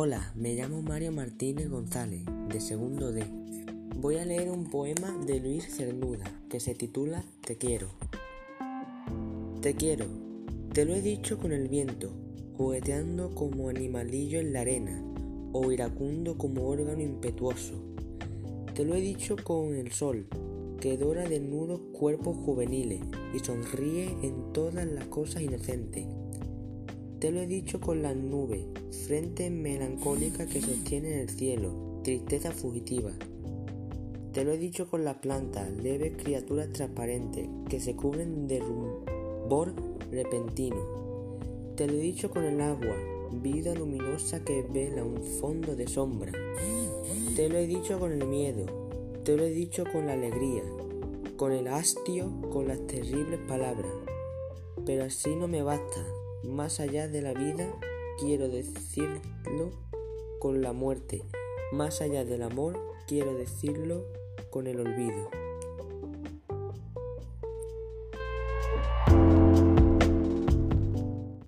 Hola, me llamo Mario Martínez González, de segundo D. Voy a leer un poema de Luis Cernuda que se titula Te quiero. Te quiero, te lo he dicho con el viento, jugueteando como animalillo en la arena, o iracundo como órgano impetuoso. Te lo he dicho con el sol, que dora desnudos cuerpos juveniles y sonríe en todas las cosas inocentes. Te lo he dicho con las nubes, frente melancólica que sostiene el cielo, tristeza fugitiva. Te lo he dicho con las plantas, leves criaturas transparentes que se cubren de rumor repentino. Te lo he dicho con el agua, vida luminosa que vela un fondo de sombra. Te lo he dicho con el miedo, te lo he dicho con la alegría, con el hastio, con las terribles palabras. Pero así no me basta. Más allá de la vida, quiero decirlo con la muerte. Más allá del amor, quiero decirlo con el olvido.